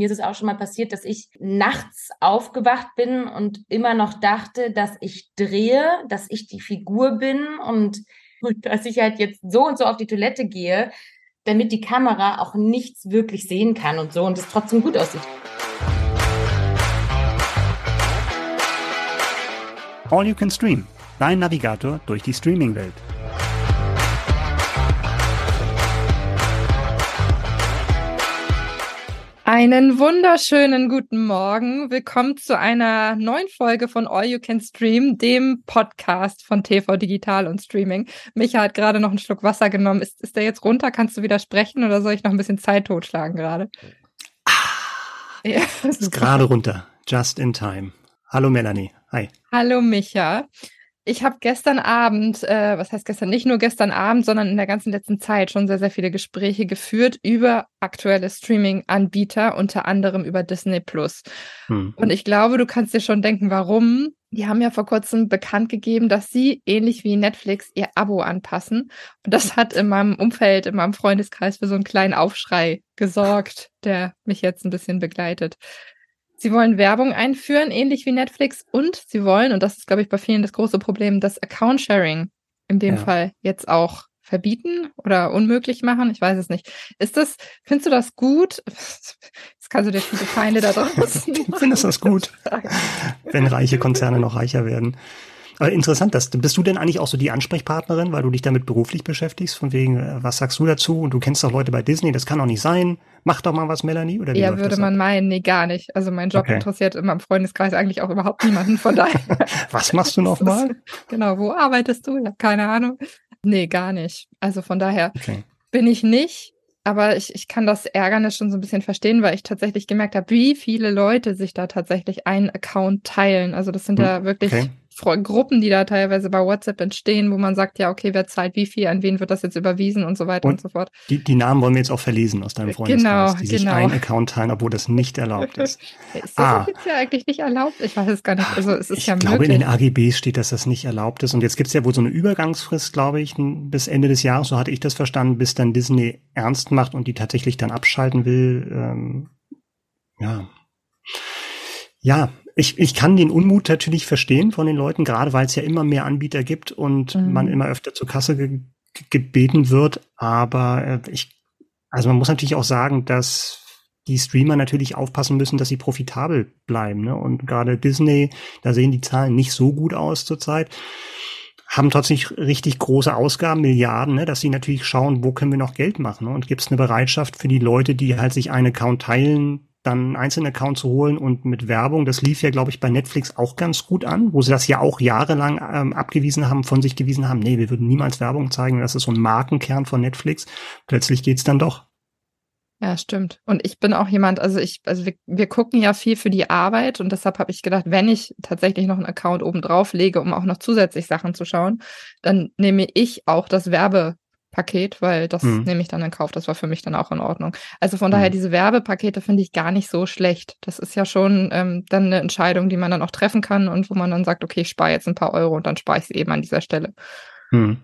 mir ist es auch schon mal passiert, dass ich nachts aufgewacht bin und immer noch dachte, dass ich drehe, dass ich die Figur bin und, dass ich halt jetzt so und so auf die Toilette gehe, damit die Kamera auch nichts wirklich sehen kann und so und es trotzdem gut aussieht. All You Can Stream, dein Navigator durch die Streaming-Welt. Einen wunderschönen guten Morgen. Willkommen zu einer neuen Folge von All You Can Stream, dem Podcast von TV Digital und Streaming. Micha hat gerade noch einen Schluck Wasser genommen. Ist, ist der jetzt runter? Kannst du widersprechen oder soll ich noch ein bisschen Zeit totschlagen gerade? Ah, ja, ist gerade runter. Just in time. Hallo Melanie. Hi. Hallo Micha. Ich habe gestern Abend, äh, was heißt gestern, nicht nur gestern Abend, sondern in der ganzen letzten Zeit schon sehr, sehr viele Gespräche geführt über aktuelle Streaming-Anbieter, unter anderem über Disney Plus. Hm. Und ich glaube, du kannst dir schon denken, warum. Die haben ja vor kurzem bekannt gegeben, dass sie ähnlich wie Netflix ihr Abo anpassen. Und das hat in meinem Umfeld, in meinem Freundeskreis für so einen kleinen Aufschrei gesorgt, der mich jetzt ein bisschen begleitet. Sie wollen Werbung einführen, ähnlich wie Netflix, und sie wollen, und das ist, glaube ich, bei vielen das große Problem, das Account-Sharing in dem ja. Fall jetzt auch verbieten oder unmöglich machen. Ich weiß es nicht. Ist das, findest du das gut? Jetzt kannst du dir viele Feinde da draußen. Findest du das gut? Wenn reiche Konzerne noch reicher werden. Aber interessant, dass, bist du denn eigentlich auch so die Ansprechpartnerin, weil du dich damit beruflich beschäftigst? Von wegen, äh, was sagst du dazu? Und du kennst doch Leute bei Disney, das kann doch nicht sein. Mach doch mal was, Melanie. Oder wie ja, würde man ab? meinen, nee, gar nicht. Also mein Job okay. interessiert in meinem Freundeskreis eigentlich auch überhaupt niemanden. Von daher. was machst du nochmal? Genau, wo arbeitest du? Ich habe keine Ahnung. Nee, gar nicht. Also von daher okay. bin ich nicht. Aber ich, ich kann das Ärgernis schon so ein bisschen verstehen, weil ich tatsächlich gemerkt habe, wie viele Leute sich da tatsächlich einen Account teilen. Also das sind hm, ja wirklich okay. Gruppen, die da teilweise bei WhatsApp entstehen, wo man sagt, ja, okay, wer zahlt wie viel, an wen wird das jetzt überwiesen und so weiter und, und so fort. Die, die Namen wollen wir jetzt auch verlesen aus deinem Freundeskreis, genau, die sich genau. einen Account teilen, obwohl das nicht erlaubt ist. ist das ah. jetzt ja eigentlich nicht erlaubt? Ich weiß es gar nicht. Also es ist ich ja möglich. Ich glaube, in den AGBs steht, dass das nicht erlaubt ist. Und jetzt gibt es ja wohl so eine Übergangsfrist, glaube ich, bis Ende des Jahres, so hatte ich das verstanden, bis dann Disney ernst macht und die tatsächlich dann abschalten will. Ähm, ja. Ja, ich, ich kann den Unmut natürlich verstehen von den Leuten, gerade weil es ja immer mehr Anbieter gibt und mhm. man immer öfter zur Kasse ge gebeten wird. Aber äh, ich, also man muss natürlich auch sagen, dass die Streamer natürlich aufpassen müssen, dass sie profitabel bleiben. Ne? Und gerade Disney, da sehen die Zahlen nicht so gut aus zurzeit, haben trotzdem richtig große Ausgaben, Milliarden, ne? dass sie natürlich schauen, wo können wir noch Geld machen. Ne? Und gibt es eine Bereitschaft für die Leute, die halt sich einen Account teilen, dann einen einzelnen Account zu holen und mit Werbung, das lief ja, glaube ich, bei Netflix auch ganz gut an, wo sie das ja auch jahrelang ähm, abgewiesen haben, von sich gewiesen haben, nee, wir würden niemals Werbung zeigen, das ist so ein Markenkern von Netflix. Plötzlich geht's dann doch. Ja, stimmt. Und ich bin auch jemand, also ich, also wir, wir gucken ja viel für die Arbeit und deshalb habe ich gedacht, wenn ich tatsächlich noch einen Account oben drauf lege, um auch noch zusätzlich Sachen zu schauen, dann nehme ich auch das Werbe Paket, weil das mhm. nehme ich dann in Kauf. Das war für mich dann auch in Ordnung. Also von mhm. daher, diese Werbepakete finde ich gar nicht so schlecht. Das ist ja schon ähm, dann eine Entscheidung, die man dann auch treffen kann und wo man dann sagt, okay, ich spare jetzt ein paar Euro und dann spare ich sie eben an dieser Stelle. Mhm.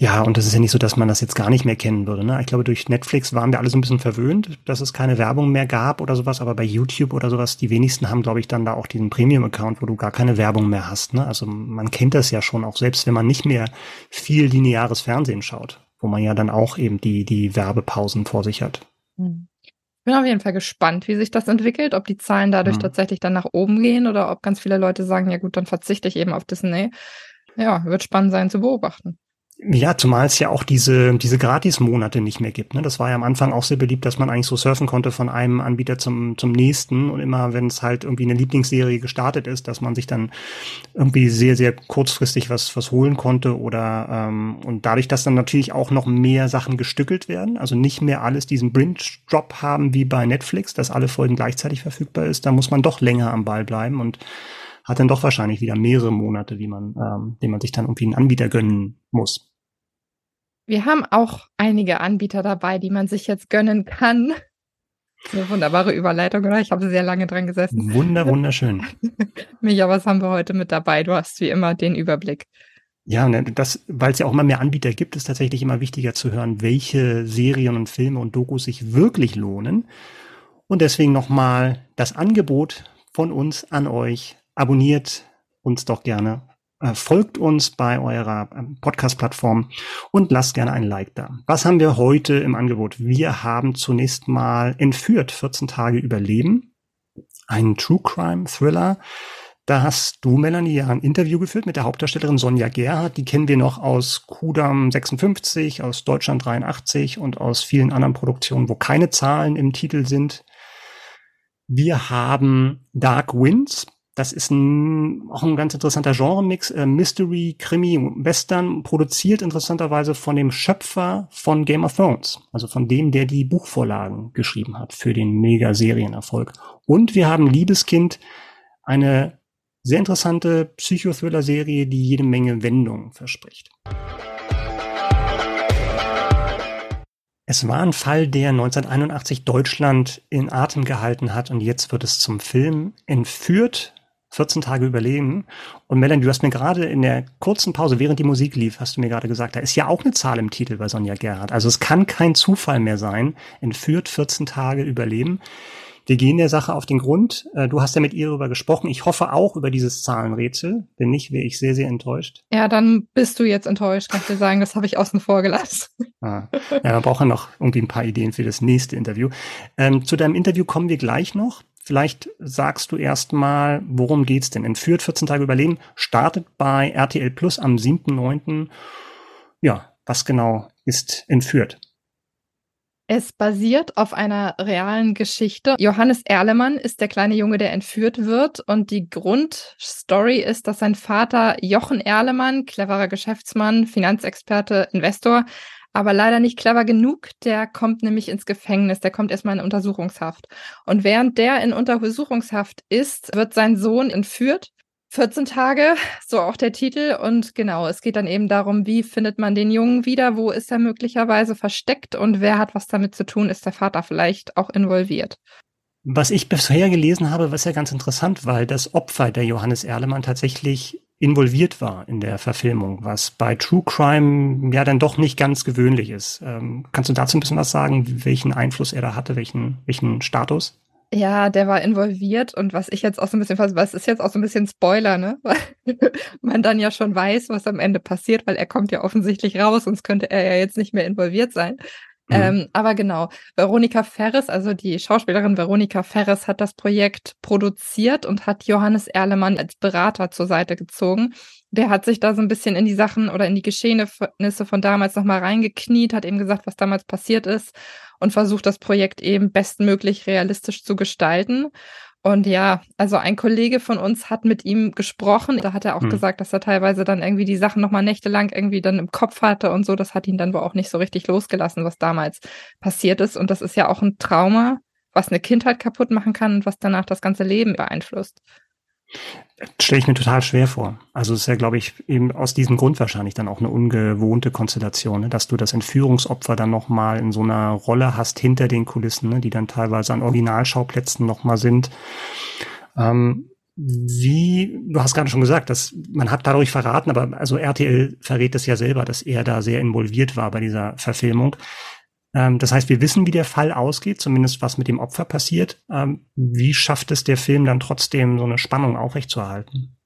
Ja, und das ist ja nicht so, dass man das jetzt gar nicht mehr kennen würde. Ne? Ich glaube, durch Netflix waren wir alle so ein bisschen verwöhnt, dass es keine Werbung mehr gab oder sowas, aber bei YouTube oder sowas, die wenigsten haben, glaube ich, dann da auch diesen Premium-Account, wo du gar keine Werbung mehr hast. Ne? Also man kennt das ja schon, auch selbst wenn man nicht mehr viel lineares Fernsehen schaut, wo man ja dann auch eben die, die Werbepausen vor sich hat. Hm. Ich bin auf jeden Fall gespannt, wie sich das entwickelt, ob die Zahlen dadurch mhm. tatsächlich dann nach oben gehen oder ob ganz viele Leute sagen, ja gut, dann verzichte ich eben auf Disney. Ja, wird spannend sein zu beobachten. Ja, zumal es ja auch diese, diese Gratis-Monate nicht mehr gibt. Ne? Das war ja am Anfang auch sehr beliebt, dass man eigentlich so surfen konnte von einem Anbieter zum, zum nächsten. Und immer, wenn es halt irgendwie eine Lieblingsserie gestartet ist, dass man sich dann irgendwie sehr, sehr kurzfristig was, was holen konnte. Oder ähm, und dadurch, dass dann natürlich auch noch mehr Sachen gestückelt werden, also nicht mehr alles diesen Bridge-Drop haben wie bei Netflix, dass alle Folgen gleichzeitig verfügbar ist, da muss man doch länger am Ball bleiben und hat dann doch wahrscheinlich wieder mehrere Monate, wie man, ähm, den man sich dann irgendwie einen Anbieter gönnen muss. Wir haben auch einige Anbieter dabei, die man sich jetzt gönnen kann. Eine wunderbare Überleitung, oder? Ich habe sehr lange dran gesessen. Wunder, wunderschön. Micha, was haben wir heute mit dabei? Du hast wie immer den Überblick. Ja, ne, das, weil es ja auch immer mehr Anbieter gibt, ist tatsächlich immer wichtiger zu hören, welche Serien und Filme und Dokus sich wirklich lohnen. Und deswegen nochmal das Angebot von uns an euch. Abonniert uns doch gerne. Äh, folgt uns bei eurer ähm, Podcast-Plattform und lasst gerne ein Like da. Was haben wir heute im Angebot? Wir haben zunächst mal entführt 14 Tage Überleben. Ein True Crime Thriller. Da hast du, Melanie, ja ein Interview geführt mit der Hauptdarstellerin Sonja Gerhardt. Die kennen wir noch aus Kudam 56, aus Deutschland 83 und aus vielen anderen Produktionen, wo keine Zahlen im Titel sind. Wir haben Dark Winds. Das ist ein, auch ein ganz interessanter Genre-Mix. Äh, Mystery, Krimi, Western, produziert interessanterweise von dem Schöpfer von Game of Thrones. Also von dem, der die Buchvorlagen geschrieben hat für den Mega-Serienerfolg. Und wir haben Liebeskind, eine sehr interessante Psychothriller-Serie, die jede Menge Wendungen verspricht. Es war ein Fall, der 1981 Deutschland in Atem gehalten hat und jetzt wird es zum Film entführt, 14 Tage überleben. Und Melanie, du hast mir gerade in der kurzen Pause, während die Musik lief, hast du mir gerade gesagt, da ist ja auch eine Zahl im Titel bei Sonja Gerhardt. Also es kann kein Zufall mehr sein. Entführt 14 Tage überleben. Wir gehen der Sache auf den Grund. Äh, du hast ja mit ihr darüber gesprochen. Ich hoffe auch über dieses Zahlenrätsel. Wenn nicht, wäre ich sehr, sehr enttäuscht. Ja, dann bist du jetzt enttäuscht, kann ich dir sagen. Das habe ich außen vor gelassen. Ah. Ja, man braucht ja noch irgendwie ein paar Ideen für das nächste Interview. Ähm, zu deinem Interview kommen wir gleich noch. Vielleicht sagst du erst mal, worum geht's denn? Entführt 14 Tage Überleben startet bei RTL Plus am 7.9. Ja, was genau ist entführt? Es basiert auf einer realen Geschichte. Johannes Erlemann ist der kleine Junge, der entführt wird. Und die Grundstory ist, dass sein Vater Jochen Erlemann, cleverer Geschäftsmann, Finanzexperte, Investor, aber leider nicht clever genug. Der kommt nämlich ins Gefängnis. Der kommt erstmal in Untersuchungshaft. Und während der in Untersuchungshaft ist, wird sein Sohn entführt 14 Tage, so auch der Titel. Und genau, es geht dann eben darum, wie findet man den Jungen wieder, wo ist er möglicherweise versteckt und wer hat was damit zu tun, ist der Vater vielleicht auch involviert. Was ich bisher gelesen habe, was ja ganz interessant, weil das Opfer der Johannes Erlemann tatsächlich involviert war in der Verfilmung, was bei True Crime ja dann doch nicht ganz gewöhnlich ist. Ähm, kannst du dazu ein bisschen was sagen, welchen Einfluss er da hatte, welchen, welchen Status? Ja, der war involviert und was ich jetzt auch so ein bisschen, was ist jetzt auch so ein bisschen Spoiler, ne? Weil man dann ja schon weiß, was am Ende passiert, weil er kommt ja offensichtlich raus, sonst könnte er ja jetzt nicht mehr involviert sein. Mhm. Ähm, aber genau, Veronika Ferres, also die Schauspielerin Veronika Ferres hat das Projekt produziert und hat Johannes Erlemann als Berater zur Seite gezogen. Der hat sich da so ein bisschen in die Sachen oder in die Geschehnisse von damals nochmal reingekniet, hat eben gesagt, was damals passiert ist und versucht das Projekt eben bestmöglich realistisch zu gestalten. Und ja, also ein Kollege von uns hat mit ihm gesprochen. Da hat er auch hm. gesagt, dass er teilweise dann irgendwie die Sachen nochmal nächtelang irgendwie dann im Kopf hatte und so. Das hat ihn dann wohl auch nicht so richtig losgelassen, was damals passiert ist. Und das ist ja auch ein Trauma, was eine Kindheit kaputt machen kann und was danach das ganze Leben beeinflusst. Stelle ich mir total schwer vor. Also es ist ja, glaube ich, eben aus diesem Grund wahrscheinlich dann auch eine ungewohnte Konstellation, ne? dass du das Entführungsopfer dann nochmal in so einer Rolle hast hinter den Kulissen, ne? die dann teilweise an Originalschauplätzen nochmal sind. Ähm, wie, du hast gerade schon gesagt, dass man hat dadurch verraten, aber also RTL verrät es ja selber, dass er da sehr involviert war bei dieser Verfilmung. Ähm, das heißt, wir wissen, wie der Fall ausgeht, zumindest was mit dem Opfer passiert. Ähm, wie schafft es der Film dann trotzdem, so eine Spannung aufrechtzuerhalten?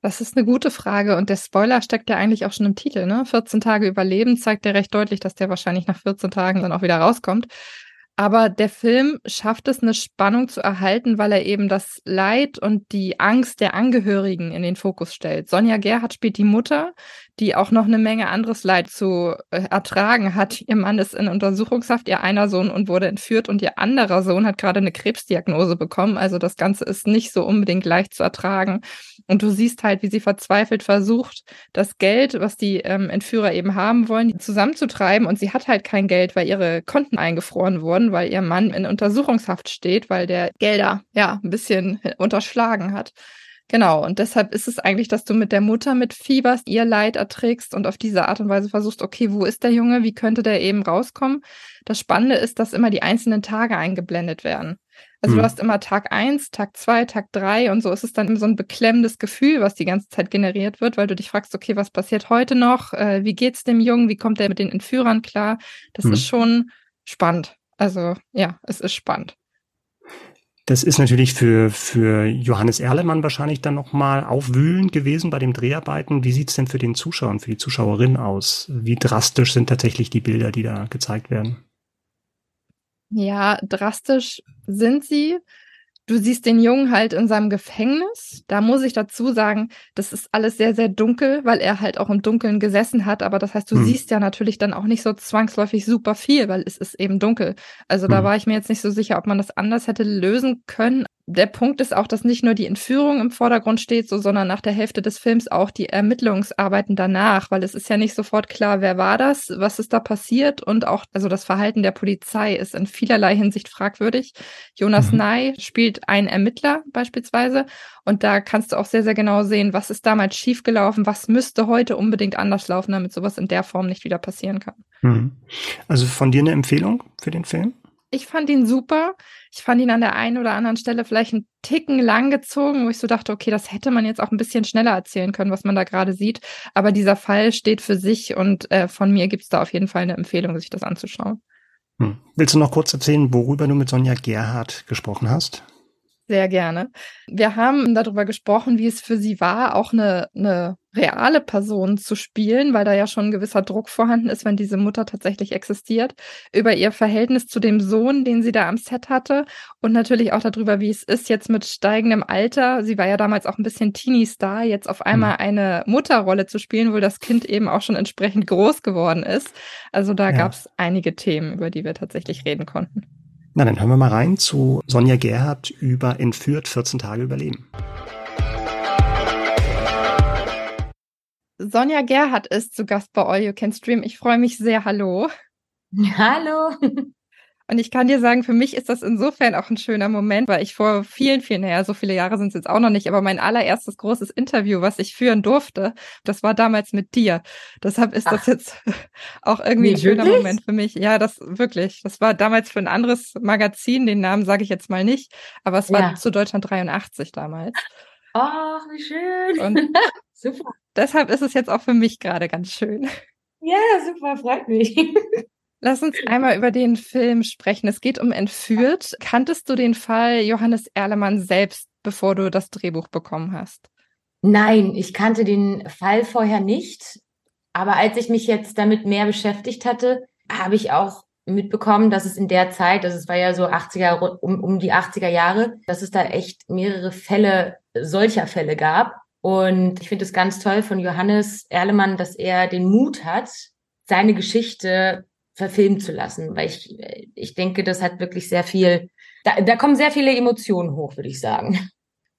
Das ist eine gute Frage und der Spoiler steckt ja eigentlich auch schon im Titel. Ne? 14 Tage Überleben zeigt ja recht deutlich, dass der wahrscheinlich nach 14 Tagen dann auch wieder rauskommt. Aber der Film schafft es, eine Spannung zu erhalten, weil er eben das Leid und die Angst der Angehörigen in den Fokus stellt. Sonja Gerhardt spielt die Mutter, die auch noch eine Menge anderes Leid zu äh, ertragen hat. Ihr Mann ist in Untersuchungshaft, ihr einer Sohn und wurde entführt und ihr anderer Sohn hat gerade eine Krebsdiagnose bekommen. Also das Ganze ist nicht so unbedingt leicht zu ertragen. Und du siehst halt, wie sie verzweifelt versucht, das Geld, was die ähm, Entführer eben haben wollen, zusammenzutreiben. Und sie hat halt kein Geld, weil ihre Konten eingefroren wurden, weil ihr Mann in Untersuchungshaft steht, weil der Gelder ja ein bisschen unterschlagen hat. Genau, und deshalb ist es eigentlich, dass du mit der Mutter mitfieberst, ihr Leid erträgst und auf diese Art und Weise versuchst, okay, wo ist der Junge, wie könnte der eben rauskommen? Das Spannende ist, dass immer die einzelnen Tage eingeblendet werden. Also hm. du hast immer Tag eins, Tag zwei, Tag drei und so ist es dann immer so ein beklemmendes Gefühl, was die ganze Zeit generiert wird, weil du dich fragst, okay, was passiert heute noch? Äh, wie geht's dem Jungen? Wie kommt er mit den Entführern klar? Das hm. ist schon spannend. Also ja, es ist spannend. Das ist natürlich für, für Johannes Erlemann wahrscheinlich dann nochmal aufwühlend gewesen bei den Dreharbeiten. Wie sieht's denn für den Zuschauer und für die Zuschauerin aus? Wie drastisch sind tatsächlich die Bilder, die da gezeigt werden? Ja, drastisch sind sie. Du siehst den Jungen halt in seinem Gefängnis. Da muss ich dazu sagen, das ist alles sehr, sehr dunkel, weil er halt auch im Dunkeln gesessen hat. Aber das heißt, du hm. siehst ja natürlich dann auch nicht so zwangsläufig super viel, weil es ist eben dunkel. Also hm. da war ich mir jetzt nicht so sicher, ob man das anders hätte lösen können der Punkt ist auch, dass nicht nur die Entführung im Vordergrund steht, so, sondern nach der Hälfte des Films auch die Ermittlungsarbeiten danach, weil es ist ja nicht sofort klar, wer war das, was ist da passiert und auch, also das Verhalten der Polizei ist in vielerlei Hinsicht fragwürdig. Jonas mhm. Ney spielt einen Ermittler beispielsweise und da kannst du auch sehr, sehr genau sehen, was ist damals schiefgelaufen, was müsste heute unbedingt anders laufen, damit sowas in der Form nicht wieder passieren kann. Mhm. Also von dir eine Empfehlung für den Film? Ich fand ihn super. Ich fand ihn an der einen oder anderen Stelle vielleicht einen Ticken lang gezogen, wo ich so dachte, okay, das hätte man jetzt auch ein bisschen schneller erzählen können, was man da gerade sieht. Aber dieser Fall steht für sich und äh, von mir gibt es da auf jeden Fall eine Empfehlung, sich das anzuschauen. Hm. Willst du noch kurz erzählen, worüber du mit Sonja Gerhardt gesprochen hast? Sehr gerne. Wir haben darüber gesprochen, wie es für sie war, auch eine, eine reale Person zu spielen, weil da ja schon ein gewisser Druck vorhanden ist, wenn diese Mutter tatsächlich existiert, über ihr Verhältnis zu dem Sohn, den sie da am Set hatte und natürlich auch darüber, wie es ist jetzt mit steigendem Alter. Sie war ja damals auch ein bisschen Teenie-Star, jetzt auf einmal mhm. eine Mutterrolle zu spielen, wo das Kind eben auch schon entsprechend groß geworden ist. Also da ja. gab es einige Themen, über die wir tatsächlich reden konnten. Na, dann hören wir mal rein zu Sonja Gerhardt über Entführt 14 Tage überleben. Sonja Gerhardt ist zu Gast bei All You Can Stream. Ich freue mich sehr. Hallo. Hallo. Und ich kann dir sagen, für mich ist das insofern auch ein schöner Moment, weil ich vor vielen, vielen, naja, so viele Jahre sind es jetzt auch noch nicht, aber mein allererstes großes Interview, was ich führen durfte, das war damals mit dir. Deshalb ist Ach. das jetzt auch irgendwie ein schöner wirklich? Moment für mich. Ja, das wirklich. Das war damals für ein anderes Magazin, den Namen sage ich jetzt mal nicht, aber es war ja. zu Deutschland 83 damals. Ach, wie schön. Und super. Deshalb ist es jetzt auch für mich gerade ganz schön. Ja, super, freut mich. Lass uns einmal über den Film sprechen. Es geht um Entführt. Kanntest du den Fall Johannes Erlemann selbst, bevor du das Drehbuch bekommen hast? Nein, ich kannte den Fall vorher nicht. Aber als ich mich jetzt damit mehr beschäftigt hatte, habe ich auch mitbekommen, dass es in der Zeit, also es war ja so 80er, um, um die 80er Jahre, dass es da echt mehrere Fälle, solcher Fälle gab. Und ich finde es ganz toll von Johannes Erlemann, dass er den Mut hat, seine Geschichte verfilmen zu lassen, weil ich, ich denke, das hat wirklich sehr viel, da, da kommen sehr viele Emotionen hoch, würde ich sagen.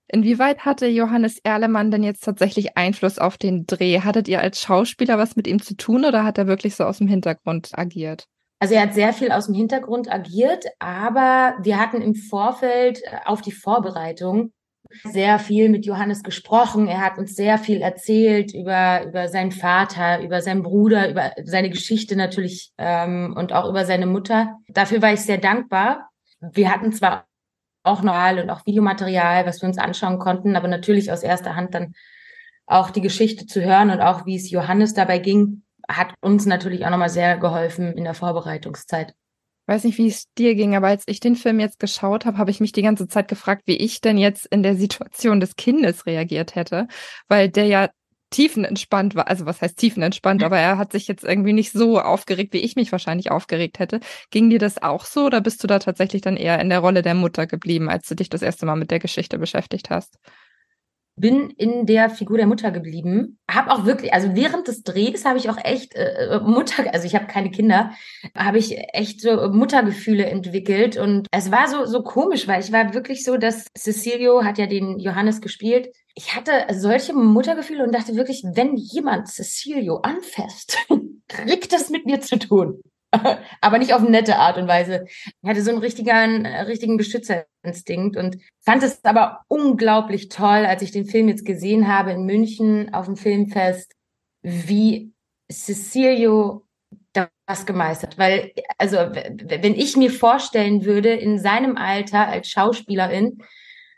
Inwieweit hatte Johannes Erlemann denn jetzt tatsächlich Einfluss auf den Dreh? Hattet ihr als Schauspieler was mit ihm zu tun oder hat er wirklich so aus dem Hintergrund agiert? Also er hat sehr viel aus dem Hintergrund agiert, aber wir hatten im Vorfeld äh, auf die Vorbereitung sehr viel mit Johannes gesprochen. Er hat uns sehr viel erzählt über, über seinen Vater, über seinen Bruder, über seine Geschichte natürlich ähm, und auch über seine Mutter. Dafür war ich sehr dankbar. Wir hatten zwar auch Noral und auch Videomaterial, was wir uns anschauen konnten, aber natürlich aus erster Hand dann auch die Geschichte zu hören und auch wie es Johannes dabei ging, hat uns natürlich auch nochmal sehr geholfen in der Vorbereitungszeit weiß nicht, wie es dir ging, aber als ich den Film jetzt geschaut habe, habe ich mich die ganze Zeit gefragt, wie ich denn jetzt in der Situation des Kindes reagiert hätte, weil der ja tiefenentspannt war. Also was heißt tiefenentspannt, aber er hat sich jetzt irgendwie nicht so aufgeregt, wie ich mich wahrscheinlich aufgeregt hätte. Ging dir das auch so oder bist du da tatsächlich dann eher in der Rolle der Mutter geblieben, als du dich das erste Mal mit der Geschichte beschäftigt hast? Bin in der Figur der Mutter geblieben. Habe auch wirklich, also während des Drehs habe ich auch echt äh, äh Mutter, also ich habe keine Kinder, habe ich echt so Muttergefühle entwickelt und es war so so komisch, weil ich war wirklich so, dass Cecilio hat ja den Johannes gespielt. Ich hatte solche Muttergefühle und dachte wirklich, wenn jemand Cecilio anfasst, kriegt das mit mir zu tun. aber nicht auf eine nette Art und Weise. Ich hatte so einen richtigen, richtigen Beschützerinstinkt und fand es aber unglaublich toll, als ich den Film jetzt gesehen habe in München auf dem Filmfest, wie Cecilio das gemeistert. Weil, also, wenn ich mir vorstellen würde, in seinem Alter als Schauspielerin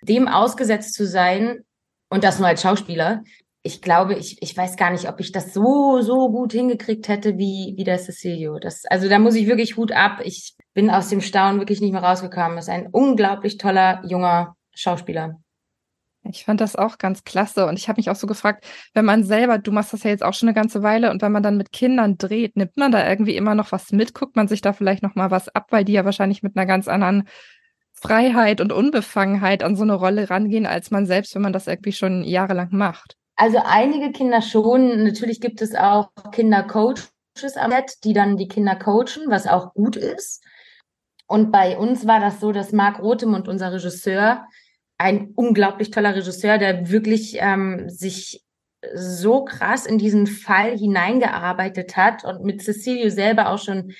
dem ausgesetzt zu sein, und das nur als Schauspieler, ich glaube, ich, ich weiß gar nicht, ob ich das so, so gut hingekriegt hätte wie, wie der Cecilio. Das, also da muss ich wirklich Hut ab. Ich bin aus dem Staunen wirklich nicht mehr rausgekommen. Das ist ein unglaublich toller, junger Schauspieler. Ich fand das auch ganz klasse und ich habe mich auch so gefragt, wenn man selber, du machst das ja jetzt auch schon eine ganze Weile und wenn man dann mit Kindern dreht, nimmt man da irgendwie immer noch was mit, guckt man sich da vielleicht noch mal was ab, weil die ja wahrscheinlich mit einer ganz anderen Freiheit und Unbefangenheit an so eine Rolle rangehen, als man selbst, wenn man das irgendwie schon jahrelang macht. Also einige Kinder schon. Natürlich gibt es auch Kindercoaches am Set, die dann die Kinder coachen, was auch gut ist. Und bei uns war das so, dass Marc Rothemund, unser Regisseur, ein unglaublich toller Regisseur, der wirklich ähm, sich so krass in diesen Fall hineingearbeitet hat und mit Cecilio selber auch schon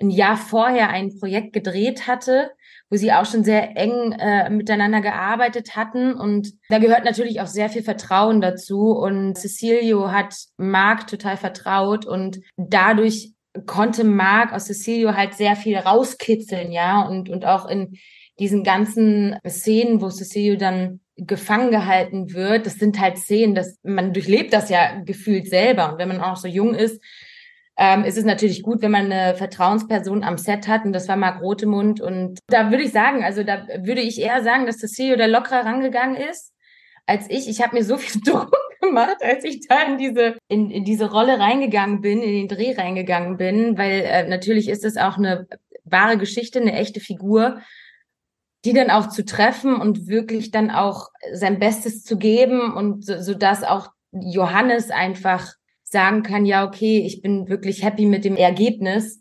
ein Jahr vorher ein Projekt gedreht hatte wo sie auch schon sehr eng äh, miteinander gearbeitet hatten. Und da gehört natürlich auch sehr viel Vertrauen dazu. Und Cecilio hat Marc total vertraut und dadurch konnte Marc aus Cecilio halt sehr viel rauskitzeln, ja, und, und auch in diesen ganzen Szenen, wo Cecilio dann gefangen gehalten wird, das sind halt Szenen, dass man durchlebt das ja gefühlt selber. Und wenn man auch so jung ist, ähm, ist es natürlich gut, wenn man eine Vertrauensperson am Set hat und das war Marc Rotemund und da würde ich sagen, also da würde ich eher sagen, dass das CEO da lockerer rangegangen ist als ich. Ich habe mir so viel Druck gemacht, als ich da in diese in, in diese Rolle reingegangen bin, in den Dreh reingegangen bin, weil äh, natürlich ist es auch eine wahre Geschichte, eine echte Figur die dann auch zu treffen und wirklich dann auch sein Bestes zu geben und so, so dass auch Johannes einfach sagen kann, ja, okay, ich bin wirklich happy mit dem Ergebnis.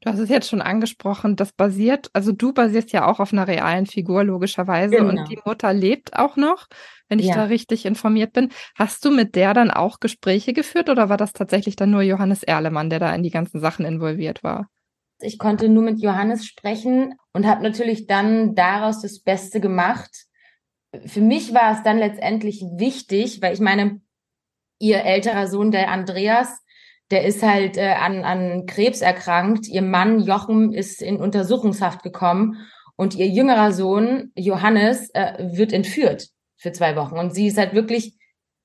Du hast es jetzt schon angesprochen, das basiert, also du basierst ja auch auf einer realen Figur, logischerweise. Genau. Und die Mutter lebt auch noch, wenn ich ja. da richtig informiert bin. Hast du mit der dann auch Gespräche geführt oder war das tatsächlich dann nur Johannes Erlemann, der da in die ganzen Sachen involviert war? Ich konnte nur mit Johannes sprechen und habe natürlich dann daraus das Beste gemacht. Für mich war es dann letztendlich wichtig, weil ich meine, ihr älterer Sohn, der Andreas, der ist halt äh, an, an Krebs erkrankt. Ihr Mann Jochen ist in Untersuchungshaft gekommen und ihr jüngerer Sohn Johannes äh, wird entführt für zwei Wochen. Und sie ist halt wirklich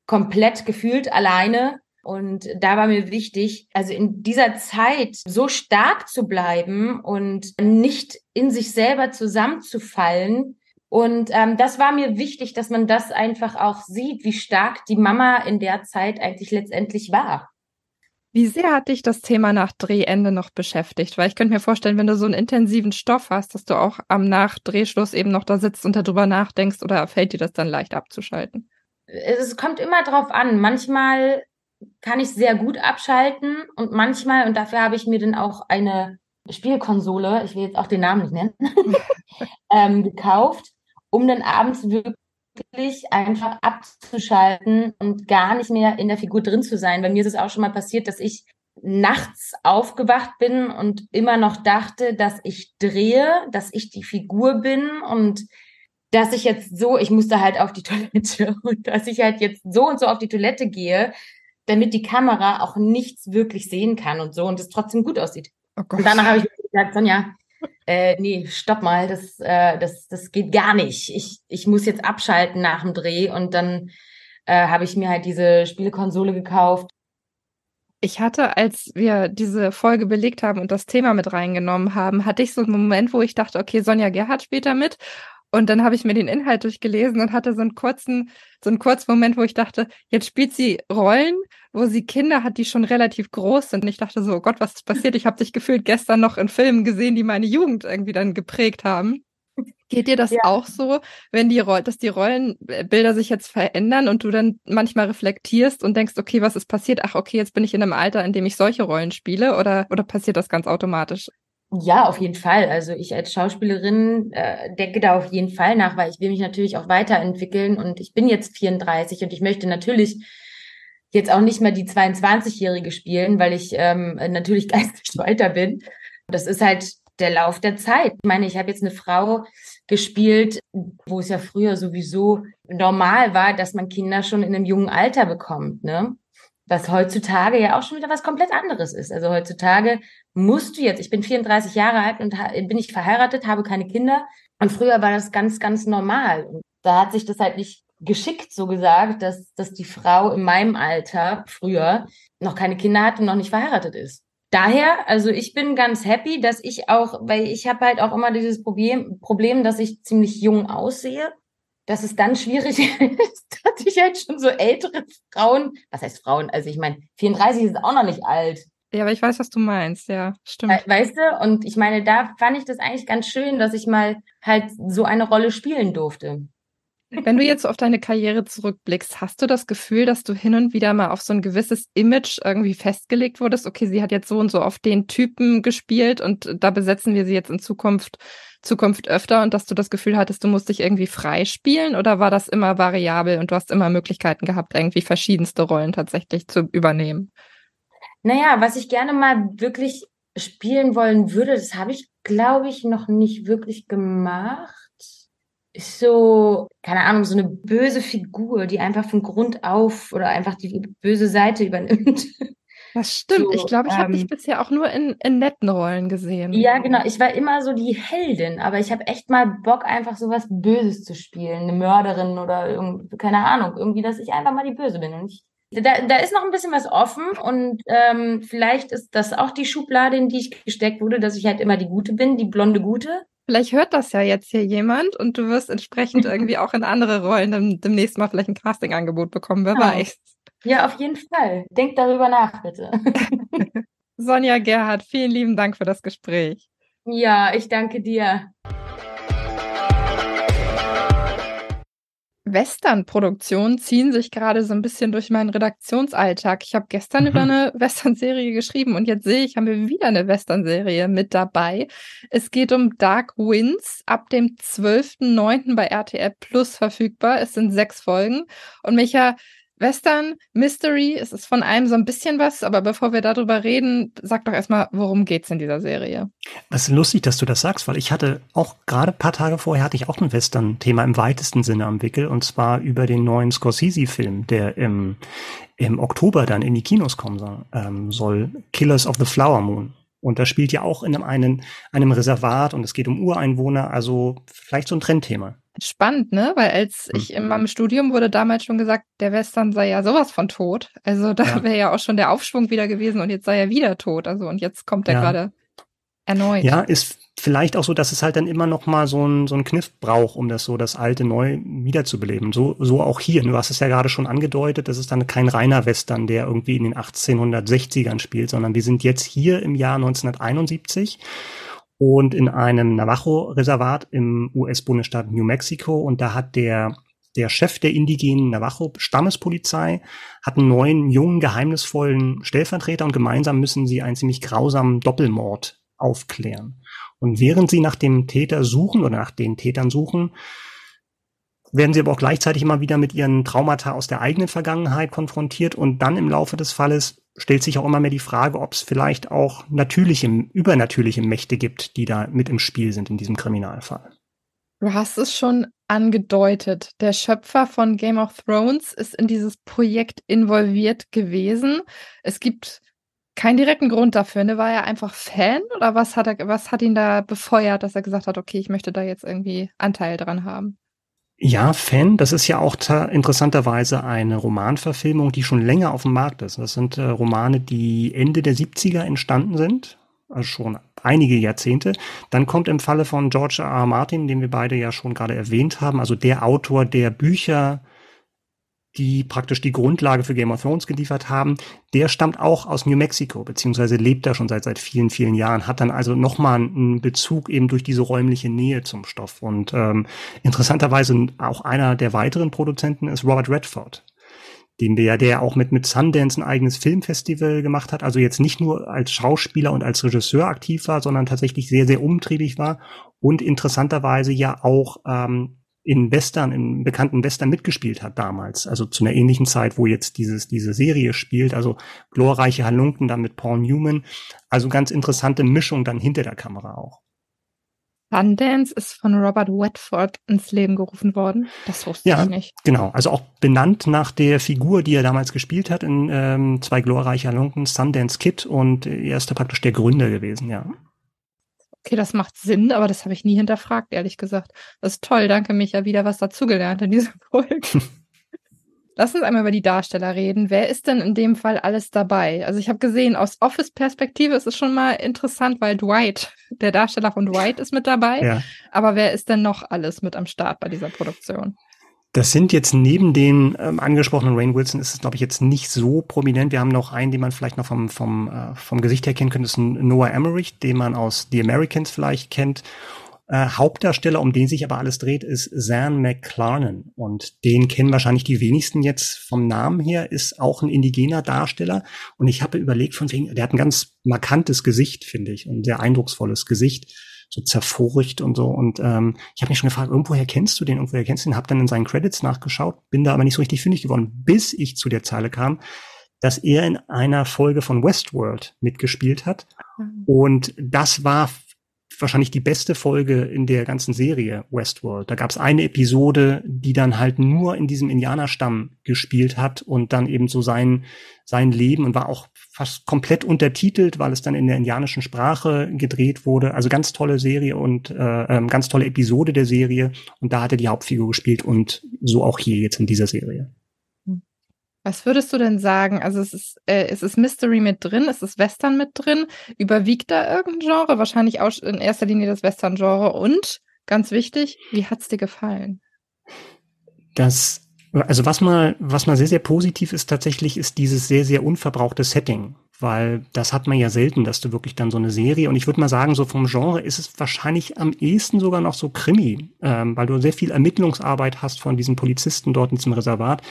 komplett gefühlt alleine. Und da war mir wichtig, also in dieser Zeit so stark zu bleiben und nicht in sich selber zusammenzufallen, und ähm, das war mir wichtig, dass man das einfach auch sieht, wie stark die Mama in der Zeit eigentlich letztendlich war. Wie sehr hat dich das Thema nach Drehende noch beschäftigt? Weil ich könnte mir vorstellen, wenn du so einen intensiven Stoff hast, dass du auch am Nachdrehschluss eben noch da sitzt und darüber nachdenkst oder fällt dir das dann leicht abzuschalten? Es kommt immer drauf an. Manchmal kann ich sehr gut abschalten und manchmal, und dafür habe ich mir dann auch eine Spielkonsole, ich will jetzt auch den Namen nicht nennen, ähm, gekauft um dann abends wirklich einfach abzuschalten und gar nicht mehr in der Figur drin zu sein. Bei mir ist es auch schon mal passiert, dass ich nachts aufgewacht bin und immer noch dachte, dass ich drehe, dass ich die Figur bin und dass ich jetzt so, ich musste halt auf die Toilette und dass ich halt jetzt so und so auf die Toilette gehe, damit die Kamera auch nichts wirklich sehen kann und so und es trotzdem gut aussieht. Oh und danach habe ich gesagt, Sonja, äh, nee, stopp mal, das, äh, das, das geht gar nicht. Ich, ich muss jetzt abschalten nach dem Dreh und dann äh, habe ich mir halt diese Spielekonsole gekauft. Ich hatte, als wir diese Folge belegt haben und das Thema mit reingenommen haben, hatte ich so einen Moment, wo ich dachte, okay, Sonja Gerhardt spielt da mit. Und dann habe ich mir den Inhalt durchgelesen und hatte so einen kurzen, so einen kurzen Moment, wo ich dachte, jetzt spielt sie Rollen, wo sie Kinder hat, die schon relativ groß sind. Und ich dachte so, oh Gott, was ist passiert? Ich habe dich gefühlt gestern noch in Filmen gesehen, die meine Jugend irgendwie dann geprägt haben. Geht dir das ja. auch so, wenn die dass die Rollenbilder sich jetzt verändern und du dann manchmal reflektierst und denkst, okay, was ist passiert? Ach, okay, jetzt bin ich in einem Alter, in dem ich solche Rollen spiele oder, oder passiert das ganz automatisch? Ja, auf jeden Fall. Also ich als Schauspielerin äh, denke da auf jeden Fall nach, weil ich will mich natürlich auch weiterentwickeln und ich bin jetzt 34 und ich möchte natürlich jetzt auch nicht mehr die 22-Jährige spielen, weil ich ähm, natürlich geistig weiter bin. Das ist halt der Lauf der Zeit. Ich meine, ich habe jetzt eine Frau gespielt, wo es ja früher sowieso normal war, dass man Kinder schon in einem jungen Alter bekommt, ne? Was heutzutage ja auch schon wieder was komplett anderes ist. Also heutzutage musst du jetzt, ich bin 34 Jahre alt und bin ich verheiratet, habe keine Kinder. Und früher war das ganz, ganz normal. Und da hat sich das halt nicht geschickt so gesagt, dass, dass die Frau in meinem Alter früher noch keine Kinder hat und noch nicht verheiratet ist. Daher, also ich bin ganz happy, dass ich auch, weil ich habe halt auch immer dieses Problem, Problem, dass ich ziemlich jung aussehe, dass es dann schwierig ist, dass ich halt schon so ältere Frauen, was heißt Frauen? Also ich meine, 34 ist auch noch nicht alt. Ja, aber ich weiß, was du meinst, ja, stimmt. Weißt du, und ich meine, da fand ich das eigentlich ganz schön, dass ich mal halt so eine Rolle spielen durfte. Wenn du jetzt auf deine Karriere zurückblickst, hast du das Gefühl, dass du hin und wieder mal auf so ein gewisses Image irgendwie festgelegt wurdest? Okay, sie hat jetzt so und so auf den Typen gespielt und da besetzen wir sie jetzt in Zukunft, Zukunft öfter und dass du das Gefühl hattest, du musst dich irgendwie freispielen oder war das immer variabel und du hast immer Möglichkeiten gehabt, irgendwie verschiedenste Rollen tatsächlich zu übernehmen? Naja, was ich gerne mal wirklich spielen wollen würde, das habe ich, glaube ich, noch nicht wirklich gemacht so, keine Ahnung, so eine böse Figur, die einfach von Grund auf oder einfach die böse Seite übernimmt. Das stimmt. So, ich glaube, ich ähm, habe dich bisher auch nur in, in netten Rollen gesehen. Ja, genau. Ich war immer so die Heldin, aber ich habe echt mal Bock, einfach so was Böses zu spielen. Eine Mörderin oder irgendwie, keine Ahnung, irgendwie, dass ich einfach mal die Böse bin. Und ich, da, da ist noch ein bisschen was offen und ähm, vielleicht ist das auch die Schublade, in die ich gesteckt wurde, dass ich halt immer die Gute bin, die blonde Gute. Vielleicht hört das ja jetzt hier jemand und du wirst entsprechend irgendwie auch in andere Rollen demnächst mal vielleicht ein Casting-Angebot bekommen, wer ja. weiß. Ja, auf jeden Fall. Denk darüber nach, bitte. Sonja Gerhard, vielen lieben Dank für das Gespräch. Ja, ich danke dir. Western-Produktionen ziehen sich gerade so ein bisschen durch meinen Redaktionsalltag. Ich habe gestern mhm. über eine Western-Serie geschrieben und jetzt sehe ich, haben wir wieder eine Western-Serie mit dabei. Es geht um Dark Winds, ab dem 12.09. bei RTL Plus verfügbar. Es sind sechs Folgen. Und Micha, Western, Mystery, es ist von einem so ein bisschen was, aber bevor wir darüber reden, sag doch erstmal, worum geht's in dieser Serie? Das ist lustig, dass du das sagst, weil ich hatte auch gerade ein paar Tage vorher hatte ich auch ein Western-Thema im weitesten Sinne am Wickel und zwar über den neuen Scorsese-Film, der im, im Oktober dann in die Kinos kommen soll, ähm, soll Killers of the Flower Moon. Und das spielt ja auch in einem, einem Reservat und es geht um Ureinwohner, also vielleicht so ein Trendthema. Spannend, ne? Weil als ich mhm. in meinem Studium wurde damals schon gesagt, der Western sei ja sowas von tot. Also da ja. wäre ja auch schon der Aufschwung wieder gewesen und jetzt sei er wieder tot. Also und jetzt kommt er ja. gerade erneut. Ja, ist vielleicht auch so, dass es halt dann immer noch mal so ein so ein Kniff braucht, um das so das alte neu wiederzubeleben. So so auch hier. Du hast es ja gerade schon angedeutet, das ist dann kein reiner Western, der irgendwie in den 1860ern spielt, sondern wir sind jetzt hier im Jahr 1971 und in einem Navajo-Reservat im US-Bundesstaat New Mexico. Und da hat der, der Chef der indigenen Navajo-Stammespolizei hat einen neuen, jungen, geheimnisvollen Stellvertreter und gemeinsam müssen sie einen ziemlich grausamen Doppelmord aufklären. Und während sie nach dem Täter suchen oder nach den Tätern suchen, werden sie aber auch gleichzeitig immer wieder mit ihren Traumata aus der eigenen Vergangenheit konfrontiert und dann im Laufe des Falles stellt sich auch immer mehr die Frage, ob es vielleicht auch natürliche, übernatürliche Mächte gibt, die da mit im Spiel sind in diesem Kriminalfall. Du hast es schon angedeutet. Der Schöpfer von Game of Thrones ist in dieses Projekt involviert gewesen. Es gibt keinen direkten Grund dafür. Ne? War er einfach Fan oder was hat er, was hat ihn da befeuert, dass er gesagt hat, okay, ich möchte da jetzt irgendwie Anteil dran haben? Ja, Fan, das ist ja auch interessanterweise eine Romanverfilmung, die schon länger auf dem Markt ist. Das sind äh, Romane, die Ende der 70er entstanden sind, also schon einige Jahrzehnte. Dann kommt im Falle von George R. R. Martin, den wir beide ja schon gerade erwähnt haben, also der Autor, der Bücher die praktisch die Grundlage für Game of Thrones geliefert haben, der stammt auch aus New Mexico, beziehungsweise lebt da schon seit, seit vielen, vielen Jahren, hat dann also nochmal einen Bezug eben durch diese räumliche Nähe zum Stoff. Und ähm, interessanterweise auch einer der weiteren Produzenten ist Robert Redford, den wir ja, der auch mit, mit Sundance ein eigenes Filmfestival gemacht hat, also jetzt nicht nur als Schauspieler und als Regisseur aktiv war, sondern tatsächlich sehr, sehr umtriebig war und interessanterweise ja auch ähm, in Western, in bekannten Western mitgespielt hat damals. Also zu einer ähnlichen Zeit, wo jetzt dieses, diese Serie spielt. Also glorreiche Halunken dann mit Paul Newman. Also ganz interessante Mischung dann hinter der Kamera auch. Sundance ist von Robert Redford ins Leben gerufen worden. Das wusste ja, ich nicht. Genau, also auch benannt nach der Figur, die er damals gespielt hat in ähm, zwei glorreiche Halunken, Sundance Kid und er ist da praktisch der Gründer gewesen, ja. Okay, das macht Sinn, aber das habe ich nie hinterfragt, ehrlich gesagt. Das ist toll, danke Micha, wieder was dazugelernt in dieser Folge. Lass uns einmal über die Darsteller reden. Wer ist denn in dem Fall alles dabei? Also ich habe gesehen, aus Office-Perspektive ist es schon mal interessant, weil Dwight, der Darsteller von Dwight ist mit dabei. Ja. Aber wer ist denn noch alles mit am Start bei dieser Produktion? Das sind jetzt neben den ähm, angesprochenen Rain Wilson ist es, glaube ich, jetzt nicht so prominent. Wir haben noch einen, den man vielleicht noch vom, vom, äh, vom Gesicht her kennen könnte, das ist ein Noah Emmerich, den man aus The Americans vielleicht kennt. Äh, Hauptdarsteller, um den sich aber alles dreht, ist Zan McClarnon. Und den kennen wahrscheinlich die wenigsten jetzt vom Namen her, ist auch ein indigener Darsteller. Und ich habe überlegt, von wegen, der hat ein ganz markantes Gesicht, finde ich, und sehr eindrucksvolles Gesicht so zerfurcht und so. Und ähm, ich habe mich schon gefragt, irgendwoher kennst du den, irgendwoher kennst du den, habe dann in seinen Credits nachgeschaut, bin da aber nicht so richtig fündig geworden, bis ich zu der Zeile kam, dass er in einer Folge von Westworld mitgespielt hat. Mhm. Und das war wahrscheinlich die beste Folge in der ganzen Serie Westworld. Da gab es eine Episode, die dann halt nur in diesem Indianerstamm gespielt hat und dann eben so sein, sein Leben und war auch fast komplett untertitelt, weil es dann in der indianischen Sprache gedreht wurde. Also ganz tolle Serie und äh, ähm, ganz tolle Episode der Serie. Und da hat er die Hauptfigur gespielt und so auch hier jetzt in dieser Serie. Was würdest du denn sagen? Also es ist, äh, es ist Mystery mit drin, es ist Western mit drin. Überwiegt da irgendein Genre? Wahrscheinlich auch in erster Linie das Western-Genre. Und ganz wichtig, wie hat's dir gefallen? Das, also was mal, was mal sehr, sehr positiv ist tatsächlich, ist dieses sehr, sehr unverbrauchte Setting. Weil das hat man ja selten, dass du wirklich dann so eine Serie, und ich würde mal sagen, so vom Genre ist es wahrscheinlich am ehesten sogar noch so Krimi, ähm, weil du sehr viel Ermittlungsarbeit hast von diesen Polizisten dort in diesem Reservat.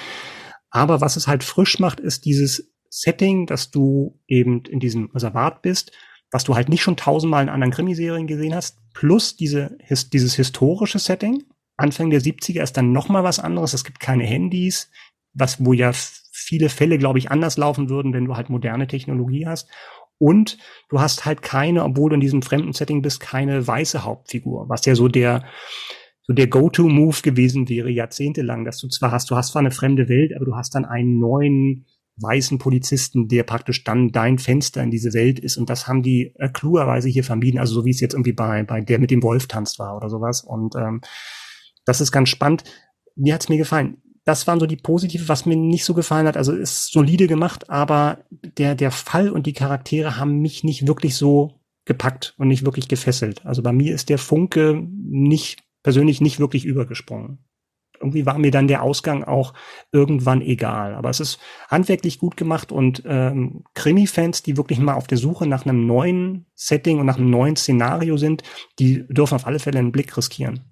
Aber was es halt frisch macht, ist dieses Setting, dass du eben in diesem Reservat bist, was du halt nicht schon tausendmal in anderen Krimiserien gesehen hast, plus diese, his, dieses historische Setting. Anfang der 70er ist dann noch mal was anderes. Es gibt keine Handys, was, wo ja viele Fälle, glaube ich, anders laufen würden, wenn du halt moderne Technologie hast. Und du hast halt keine, obwohl du in diesem fremden Setting bist, keine weiße Hauptfigur, was ja so der, so der Go-To-Move gewesen wäre, jahrzehntelang, dass du zwar hast, du hast zwar eine fremde Welt, aber du hast dann einen neuen weißen Polizisten, der praktisch dann dein Fenster in diese Welt ist. Und das haben die äh, klugerweise hier vermieden, also so wie es jetzt irgendwie bei, bei der mit dem Wolf tanzt war oder sowas. Und ähm, das ist ganz spannend. Mir hat's mir gefallen. Das waren so die positive, was mir nicht so gefallen hat. Also ist solide gemacht, aber der, der Fall und die Charaktere haben mich nicht wirklich so gepackt und nicht wirklich gefesselt. Also bei mir ist der Funke nicht persönlich nicht wirklich übergesprungen. Irgendwie war mir dann der Ausgang auch irgendwann egal. Aber es ist handwerklich gut gemacht und ähm, Krimi-Fans, die wirklich mal auf der Suche nach einem neuen Setting und nach einem neuen Szenario sind, die dürfen auf alle Fälle einen Blick riskieren.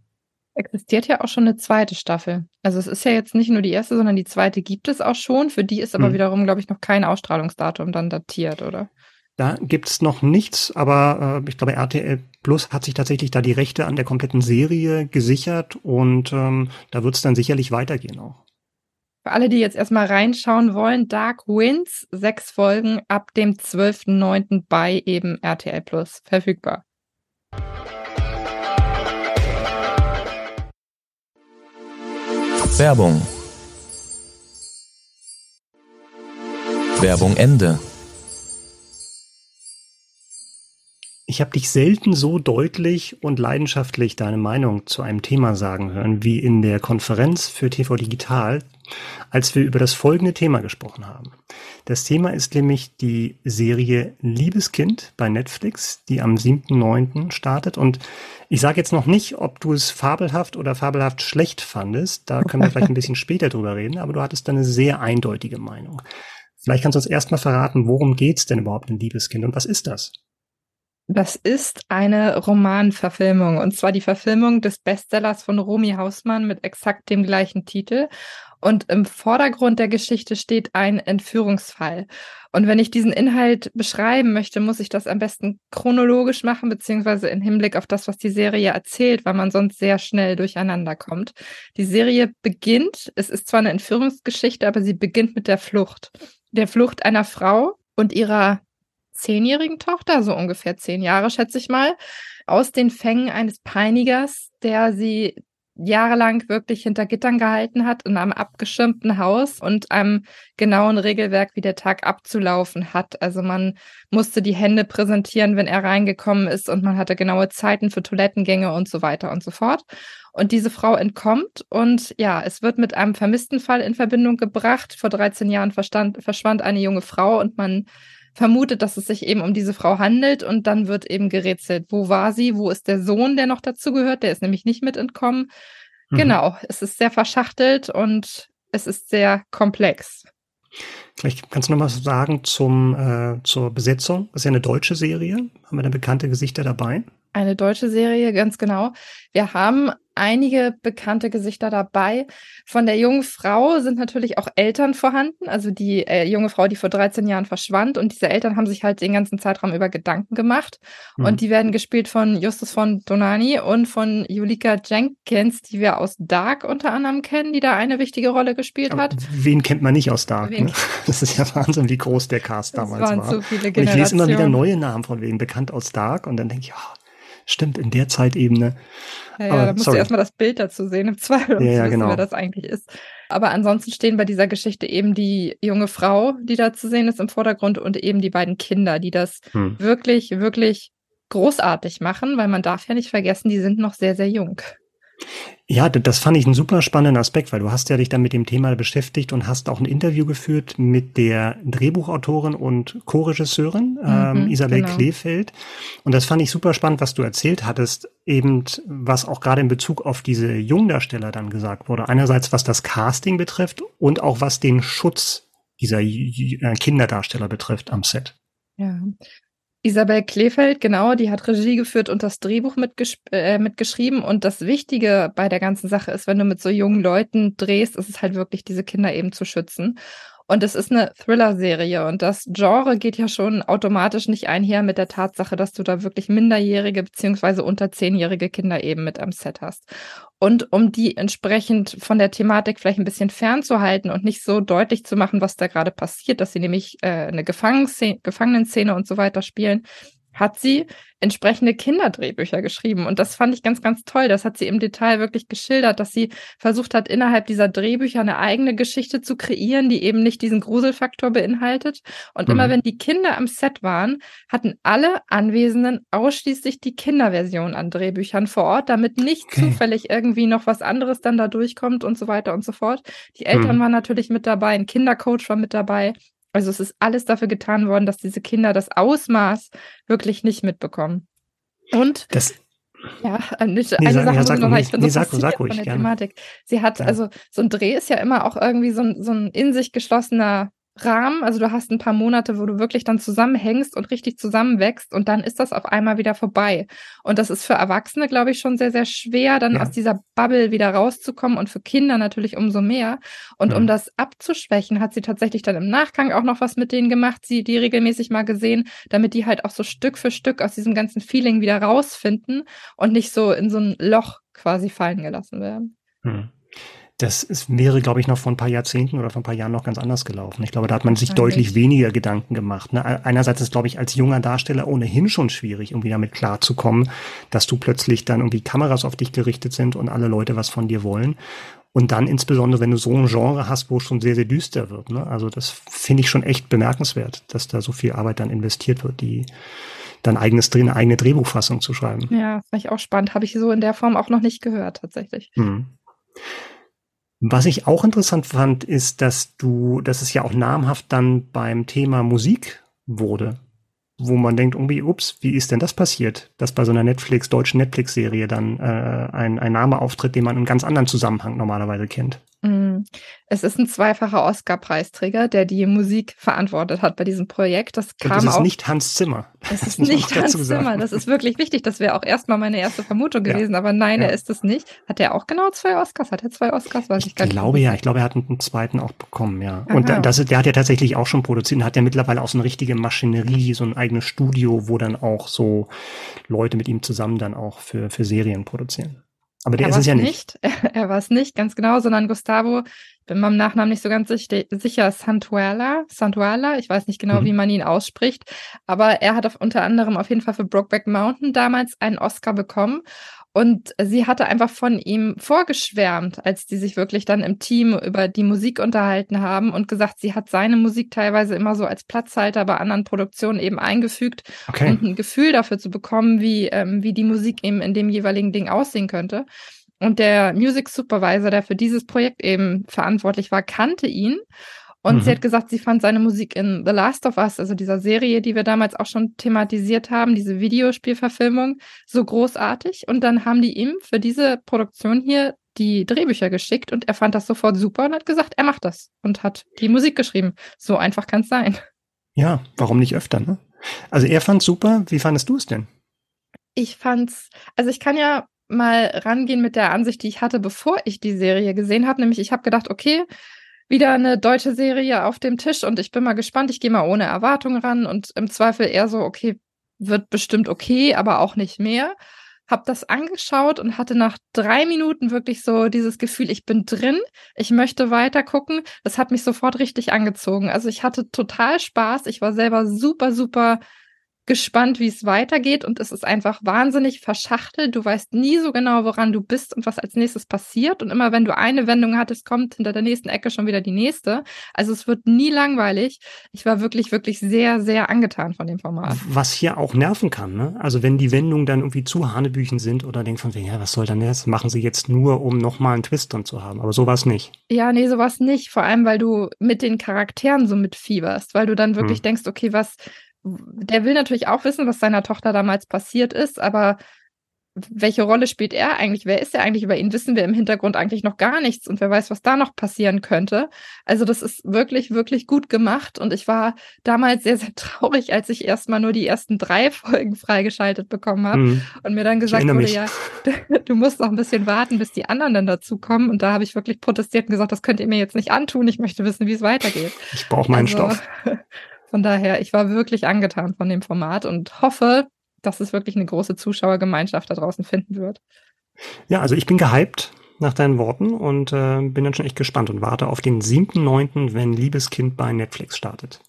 Existiert ja auch schon eine zweite Staffel. Also es ist ja jetzt nicht nur die erste, sondern die zweite gibt es auch schon. Für die ist aber hm. wiederum, glaube ich, noch kein Ausstrahlungsdatum dann datiert, oder? Da gibt's noch nichts, aber äh, ich glaube, RTL Plus hat sich tatsächlich da die Rechte an der kompletten Serie gesichert und ähm, da wird's dann sicherlich weitergehen auch. Für alle, die jetzt erstmal reinschauen wollen, Dark Winds, sechs Folgen ab dem 12.09. bei eben RTL Plus verfügbar. Werbung. Werbung Ende. Ich habe dich selten so deutlich und leidenschaftlich deine Meinung zu einem Thema sagen hören, wie in der Konferenz für TV Digital, als wir über das folgende Thema gesprochen haben. Das Thema ist nämlich die Serie Liebeskind bei Netflix, die am 7.9. startet. Und ich sage jetzt noch nicht, ob du es fabelhaft oder fabelhaft schlecht fandest. Da können wir vielleicht ein bisschen später drüber reden, aber du hattest eine sehr eindeutige Meinung. Vielleicht kannst du uns erstmal verraten, worum geht's denn überhaupt in Liebeskind und was ist das? Das ist eine Romanverfilmung und zwar die Verfilmung des Bestsellers von Romy Hausmann mit exakt dem gleichen Titel. Und im Vordergrund der Geschichte steht ein Entführungsfall. Und wenn ich diesen Inhalt beschreiben möchte, muss ich das am besten chronologisch machen, beziehungsweise im Hinblick auf das, was die Serie erzählt, weil man sonst sehr schnell durcheinander kommt. Die Serie beginnt, es ist zwar eine Entführungsgeschichte, aber sie beginnt mit der Flucht. Der Flucht einer Frau und ihrer zehnjährigen Tochter, so ungefähr zehn Jahre, schätze ich mal, aus den Fängen eines Peinigers, der sie jahrelang wirklich hinter Gittern gehalten hat, in einem abgeschirmten Haus und einem genauen Regelwerk, wie der Tag abzulaufen hat. Also man musste die Hände präsentieren, wenn er reingekommen ist und man hatte genaue Zeiten für Toilettengänge und so weiter und so fort. Und diese Frau entkommt und ja, es wird mit einem vermissten Fall in Verbindung gebracht. Vor 13 Jahren verstand, verschwand eine junge Frau und man vermutet, dass es sich eben um diese Frau handelt und dann wird eben gerätselt, wo war sie, wo ist der Sohn, der noch dazu gehört, der ist nämlich nicht mit entkommen. Mhm. Genau, es ist sehr verschachtelt und es ist sehr komplex. Vielleicht kannst du noch mal sagen zum, äh, zur Besetzung. Das ist ja eine deutsche Serie. Haben wir da bekannte Gesichter dabei? Eine deutsche Serie, ganz genau. Wir haben einige bekannte Gesichter dabei. Von der jungen Frau sind natürlich auch Eltern vorhanden, also die äh, junge Frau, die vor 13 Jahren verschwand. Und diese Eltern haben sich halt den ganzen Zeitraum über Gedanken gemacht. Mhm. Und die werden gespielt von Justus von Donani und von Julika Jenkins, die wir aus Dark unter anderem kennen, die da eine wichtige Rolle gespielt Aber hat. Wen kennt man nicht aus Dark? Ne? Das ist ja Wahnsinn, wie groß der Cast damals waren war. So ich lese immer wieder neue Namen von wem bekannt aus Dark und dann denke ich, oh, Stimmt, in der Zeitebene. Ja, ja da musst sorry. du erstmal das Bild dazu sehen, im Zweifel, um ja, ja, zu wissen, genau. wer das eigentlich ist. Aber ansonsten stehen bei dieser Geschichte eben die junge Frau, die da zu sehen ist im Vordergrund und eben die beiden Kinder, die das hm. wirklich, wirklich großartig machen, weil man darf ja nicht vergessen, die sind noch sehr, sehr jung. Ja, das fand ich einen super spannenden Aspekt, weil du hast ja dich dann mit dem Thema beschäftigt und hast auch ein Interview geführt mit der Drehbuchautorin und Co-Regisseurin mhm, ähm, Isabel genau. Kleefeld. Und das fand ich super spannend, was du erzählt hattest, eben was auch gerade in Bezug auf diese Jungdarsteller dann gesagt wurde. Einerseits was das Casting betrifft und auch was den Schutz dieser äh, Kinderdarsteller betrifft am Set. Ja, Isabel Kleefeld, genau, die hat Regie geführt und das Drehbuch äh, mitgeschrieben. Und das Wichtige bei der ganzen Sache ist, wenn du mit so jungen Leuten drehst, ist es halt wirklich, diese Kinder eben zu schützen. Und es ist eine Thriller-Serie und das Genre geht ja schon automatisch nicht einher mit der Tatsache, dass du da wirklich minderjährige beziehungsweise unter zehnjährige Kinder eben mit am Set hast. Und um die entsprechend von der Thematik vielleicht ein bisschen fernzuhalten und nicht so deutlich zu machen, was da gerade passiert, dass sie nämlich äh, eine Gefangenenszene und so weiter spielen, hat sie entsprechende Kinderdrehbücher geschrieben. Und das fand ich ganz, ganz toll. Das hat sie im Detail wirklich geschildert, dass sie versucht hat, innerhalb dieser Drehbücher eine eigene Geschichte zu kreieren, die eben nicht diesen Gruselfaktor beinhaltet. Und mhm. immer wenn die Kinder am Set waren, hatten alle Anwesenden ausschließlich die Kinderversion an Drehbüchern vor Ort, damit nicht okay. zufällig irgendwie noch was anderes dann da durchkommt und so weiter und so fort. Die Eltern mhm. waren natürlich mit dabei, ein Kindercoach war mit dabei. Also es ist alles dafür getan worden, dass diese Kinder das Ausmaß wirklich nicht mitbekommen. Und das, ja, eine, nee, eine sag, Sache ja, muss noch, ich bin nee, so sag, sag ruhig, von der gerne. Thematik. Sie hat, ja. also so ein Dreh ist ja immer auch irgendwie so ein, so ein in sich geschlossener Rahmen, also du hast ein paar Monate, wo du wirklich dann zusammenhängst und richtig zusammenwächst und dann ist das auf einmal wieder vorbei. Und das ist für Erwachsene, glaube ich, schon sehr, sehr schwer, dann ja. aus dieser Bubble wieder rauszukommen und für Kinder natürlich umso mehr. Und ja. um das abzuschwächen, hat sie tatsächlich dann im Nachgang auch noch was mit denen gemacht, sie die regelmäßig mal gesehen, damit die halt auch so Stück für Stück aus diesem ganzen Feeling wieder rausfinden und nicht so in so ein Loch quasi fallen gelassen werden. Hm. Das ist, wäre, glaube ich, noch vor ein paar Jahrzehnten oder vor ein paar Jahren noch ganz anders gelaufen. Ich glaube, da hat man sich deutlich weniger Gedanken gemacht. Ne? Einerseits ist, glaube ich, als junger Darsteller ohnehin schon schwierig, irgendwie damit klarzukommen, dass du plötzlich dann irgendwie Kameras auf dich gerichtet sind und alle Leute was von dir wollen. Und dann insbesondere, wenn du so ein Genre hast, wo es schon sehr, sehr düster wird. Ne? Also das finde ich schon echt bemerkenswert, dass da so viel Arbeit dann investiert wird, die dann eigenes eine eigene Drehbuchfassung zu schreiben. Ja, finde ich auch spannend. Habe ich so in der Form auch noch nicht gehört, tatsächlich. Mhm. Was ich auch interessant fand, ist, dass du, dass es ja auch namhaft dann beim Thema Musik wurde, wo man denkt, irgendwie, ups, wie ist denn das passiert, dass bei so einer Netflix, deutschen Netflix-Serie dann äh, ein, ein Name auftritt, den man in ganz anderen Zusammenhang normalerweise kennt? Mm. Es ist ein zweifacher Oscar-Preisträger, der die Musik verantwortet hat bei diesem Projekt. Das kam Und das ist auch, nicht Hans Zimmer. Es ist nicht Hans Zimmer. Das ist wirklich wichtig. Das wäre auch erstmal meine erste Vermutung gewesen. Ja. Aber nein, ja. er ist es nicht. Hat er auch genau zwei Oscars? Hat er zwei Oscars? Weiß ich, ich gar nicht. glaube ja. Ich glaube, er hat einen zweiten auch bekommen, ja. Aha. Und das, der hat ja tatsächlich auch schon produziert und hat ja mittlerweile auch so eine richtige Maschinerie, so ein eigenes Studio, wo dann auch so Leute mit ihm zusammen dann auch für, für Serien produzieren. Aber der er ist es ja nicht. nicht. Er war es nicht, ganz genau, sondern Gustavo, bin meinem Nachnamen nicht so ganz sicher, Santuala, Santuala, ich weiß nicht genau, mhm. wie man ihn ausspricht, aber er hat auf, unter anderem auf jeden Fall für Brokeback Mountain damals einen Oscar bekommen Und sie hatte einfach von ihm vorgeschwärmt, als die sich wirklich dann im Team über die Musik unterhalten haben und gesagt, sie hat seine Musik teilweise immer so als Platzhalter bei anderen Produktionen eben eingefügt, okay. um ein Gefühl dafür zu bekommen, wie, ähm, wie die Musik eben in dem jeweiligen Ding aussehen könnte. Und der Music Supervisor, der für dieses Projekt eben verantwortlich war, kannte ihn und mhm. sie hat gesagt, sie fand seine Musik in The Last of Us, also dieser Serie, die wir damals auch schon thematisiert haben, diese Videospielverfilmung, so großartig. Und dann haben die ihm für diese Produktion hier die Drehbücher geschickt und er fand das sofort super und hat gesagt, er macht das und hat die Musik geschrieben. So einfach kann es sein. Ja, warum nicht öfter, ne? Also er fand super. Wie fandest du es denn? Ich fand's, also ich kann ja mal rangehen mit der Ansicht, die ich hatte, bevor ich die Serie gesehen habe. Nämlich, ich habe gedacht, okay, wieder eine deutsche Serie auf dem Tisch und ich bin mal gespannt. Ich gehe mal ohne Erwartung ran und im Zweifel eher so, okay, wird bestimmt okay, aber auch nicht mehr. Hab das angeschaut und hatte nach drei Minuten wirklich so dieses Gefühl, ich bin drin, ich möchte weiter gucken. Das hat mich sofort richtig angezogen. Also ich hatte total Spaß. Ich war selber super, super gespannt, wie es weitergeht und es ist einfach wahnsinnig verschachtelt. Du weißt nie so genau, woran du bist und was als nächstes passiert. Und immer wenn du eine Wendung hattest, kommt hinter der nächsten Ecke schon wieder die nächste. Also es wird nie langweilig. Ich war wirklich, wirklich sehr, sehr angetan von dem Format. Was hier auch nerven kann, ne? Also wenn die Wendungen dann irgendwie zu Hanebüchen sind oder denkt von wegen, ja, was soll dann das? Machen sie jetzt nur, um nochmal einen Twist drin zu haben. Aber sowas nicht. Ja, nee, sowas nicht. Vor allem, weil du mit den Charakteren so mitfieberst, weil du dann wirklich hm. denkst, okay, was, der will natürlich auch wissen, was seiner Tochter damals passiert ist, aber welche Rolle spielt er eigentlich? Wer ist er eigentlich? Über ihn wissen wir im Hintergrund eigentlich noch gar nichts und wer weiß, was da noch passieren könnte. Also das ist wirklich, wirklich gut gemacht und ich war damals sehr, sehr traurig, als ich erstmal nur die ersten drei Folgen freigeschaltet bekommen habe mhm. und mir dann gesagt wurde, mich. ja, du musst noch ein bisschen warten, bis die anderen dann dazukommen und da habe ich wirklich protestiert und gesagt, das könnt ihr mir jetzt nicht antun, ich möchte wissen, wie es weitergeht. Ich brauche meinen also, Stoff. Von daher, ich war wirklich angetan von dem Format und hoffe, dass es wirklich eine große Zuschauergemeinschaft da draußen finden wird. Ja, also ich bin gehypt nach deinen Worten und äh, bin dann schon echt gespannt und warte auf den 7.9., wenn Liebeskind bei Netflix startet.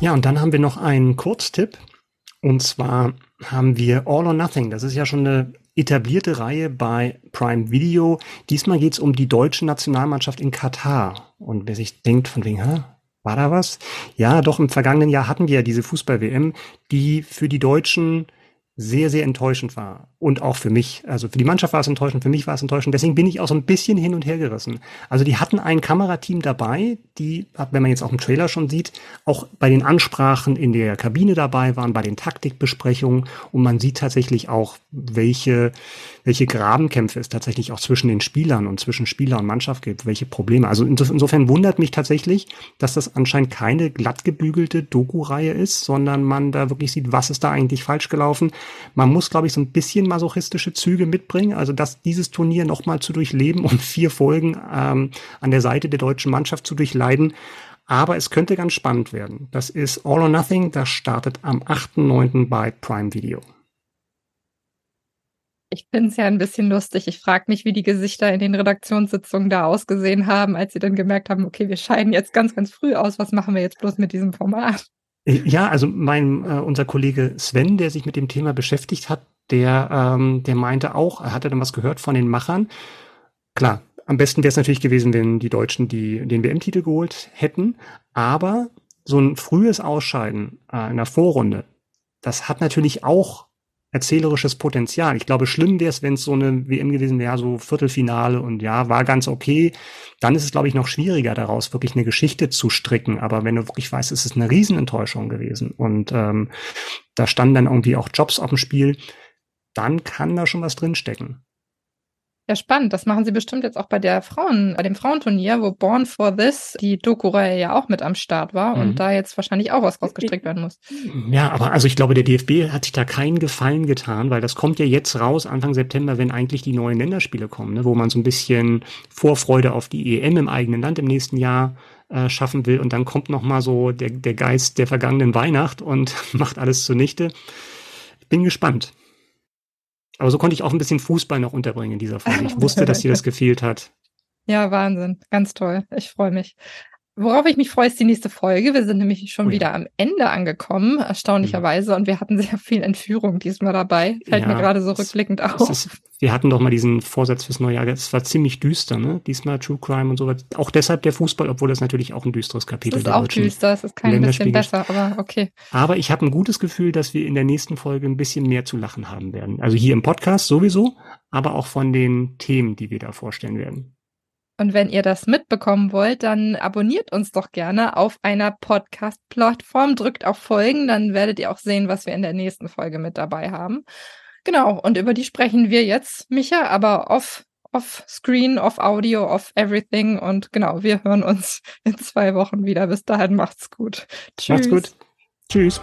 Ja, und dann haben wir noch einen Kurztipp. Und zwar haben wir All or Nothing. Das ist ja schon eine etablierte Reihe bei Prime Video. Diesmal geht es um die deutsche Nationalmannschaft in Katar. Und wer sich denkt von wegen, hä, war da was? Ja, doch im vergangenen Jahr hatten wir ja diese Fußball-WM, die für die Deutschen sehr, sehr enttäuschend war. Und auch für mich. Also für die Mannschaft war es enttäuschend, für mich war es enttäuschend. Deswegen bin ich auch so ein bisschen hin und her gerissen. Also die hatten ein Kamerateam dabei, die, wenn man jetzt auch im Trailer schon sieht, auch bei den Ansprachen in der Kabine dabei waren, bei den Taktikbesprechungen. Und man sieht tatsächlich auch, welche, welche Grabenkämpfe es tatsächlich auch zwischen den Spielern und zwischen Spieler und Mannschaft gibt, welche Probleme. Also insofern wundert mich tatsächlich, dass das anscheinend keine glatt gebügelte Doku-Reihe ist, sondern man da wirklich sieht, was ist da eigentlich falsch gelaufen man muss, glaube ich, so ein bisschen masochistische Züge mitbringen. Also dass dieses Turnier nochmal zu durchleben und vier Folgen ähm, an der Seite der deutschen Mannschaft zu durchleiden. Aber es könnte ganz spannend werden. Das ist All or Nothing. Das startet am 8.9. bei Prime Video. Ich finde es ja ein bisschen lustig. Ich frage mich, wie die Gesichter in den Redaktionssitzungen da ausgesehen haben, als sie dann gemerkt haben, okay, wir scheiden jetzt ganz, ganz früh aus. Was machen wir jetzt bloß mit diesem Format? Äh, ja, also mein äh, unser Kollege Sven, der sich mit dem Thema beschäftigt hat, der ähm, der meinte auch, er hatte dann was gehört von den Machern. Klar, am besten wäre es natürlich gewesen, wenn die Deutschen die den WM-Titel geholt hätten, aber so ein frühes Ausscheiden äh, in der Vorrunde, das hat natürlich auch erzählerisches Potenzial. Ich glaube, schlimm wäre es, wenn es so eine WM gewesen wäre, so Viertelfinale und ja, war ganz okay. Dann ist es, glaube ich, noch schwieriger, daraus wirklich eine Geschichte zu stricken. Aber wenn du wirklich weißt, es ist eine Riesenenttäuschung gewesen und ähm, da standen dann irgendwie auch Jobs auf dem Spiel, dann kann da schon was drinstecken. Ja, spannend. Das machen sie bestimmt jetzt auch bei der Frauen, bei dem Frauenturnier, wo Born for This, die Doku-Reihe ja auch mit am Start war mhm. und da jetzt wahrscheinlich auch was rausgestrickt werden muss. Ja, aber also ich glaube, der DFB hat sich da keinen Gefallen getan, weil das kommt ja jetzt raus, Anfang September, wenn eigentlich die neuen Länderspiele kommen, ne, wo man so ein bisschen Vorfreude auf die EM im eigenen Land im nächsten Jahr äh, schaffen will und dann kommt noch mal so der, der Geist der vergangenen Weihnacht und macht alles zunichte. Ich bin gespannt. Aber so konnte ich auch ein bisschen Fußball noch unterbringen in dieser Folge. Ich wusste, dass dir das gefehlt hat. Ja, Wahnsinn. Ganz toll. Ich freue mich. Worauf ich mich freue, ist die nächste Folge. Wir sind nämlich schon oh ja. wieder am Ende angekommen, erstaunlicherweise. Ja. Und wir hatten sehr viel Entführung diesmal dabei. Fällt ja, mir gerade so rückblickend auf. Ist, wir hatten doch mal diesen Vorsatz fürs neue Jahr. Es war ziemlich düster, ne? Diesmal True Crime und so was. Auch deshalb der Fußball, obwohl das natürlich auch ein düsteres Kapitel ist. Es ist auch düster, es ist kein bisschen besser, aber okay. Aber ich habe ein gutes Gefühl, dass wir in der nächsten Folge ein bisschen mehr zu lachen haben werden. Also hier im Podcast sowieso, aber auch von den Themen, die wir da vorstellen werden. Und wenn ihr das mitbekommen wollt, dann abonniert uns doch gerne auf einer Podcast-Plattform, drückt auf Folgen, dann werdet ihr auch sehen, was wir in der nächsten Folge mit dabei haben. Genau, und über die sprechen wir jetzt, Micha, aber off, off Screen, off Audio, off everything. Und genau, wir hören uns in zwei Wochen wieder. Bis dahin macht's gut. Tschüss. Macht's gut. Tschüss.